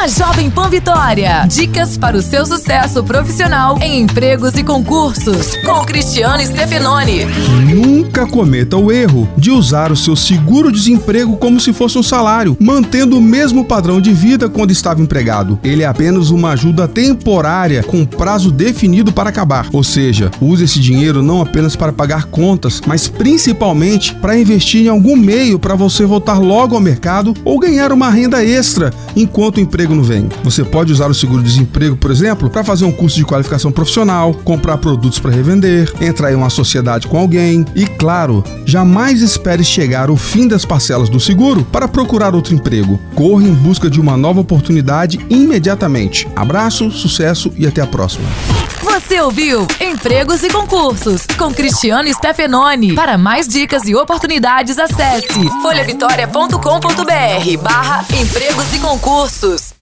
na Jovem Pan Vitória. Dicas para o seu sucesso profissional em empregos e concursos. Com Cristiano Stefanoni. Nunca cometa o erro de usar o seu seguro-desemprego como se fosse um salário, mantendo o mesmo padrão de vida quando estava empregado. Ele é apenas uma ajuda temporária com prazo definido para acabar. Ou seja, use esse dinheiro não apenas para pagar contas, mas principalmente para investir em algum meio para você voltar logo ao mercado ou ganhar uma renda extra enquanto o emprego não vem. Você pode usar o seguro-desemprego, por exemplo, para fazer um curso de qualificação profissional, comprar produtos para revender, entrar em uma sociedade com alguém e, claro, jamais espere chegar o fim das parcelas do seguro para procurar outro emprego. Corra em busca de uma nova oportunidade imediatamente. Abraço, sucesso e até a próxima. Você ouviu Empregos e Concursos com Cristiano Stefanoni. Para mais dicas e oportunidades, acesse folhavitória.com.br barra empregos e concursos.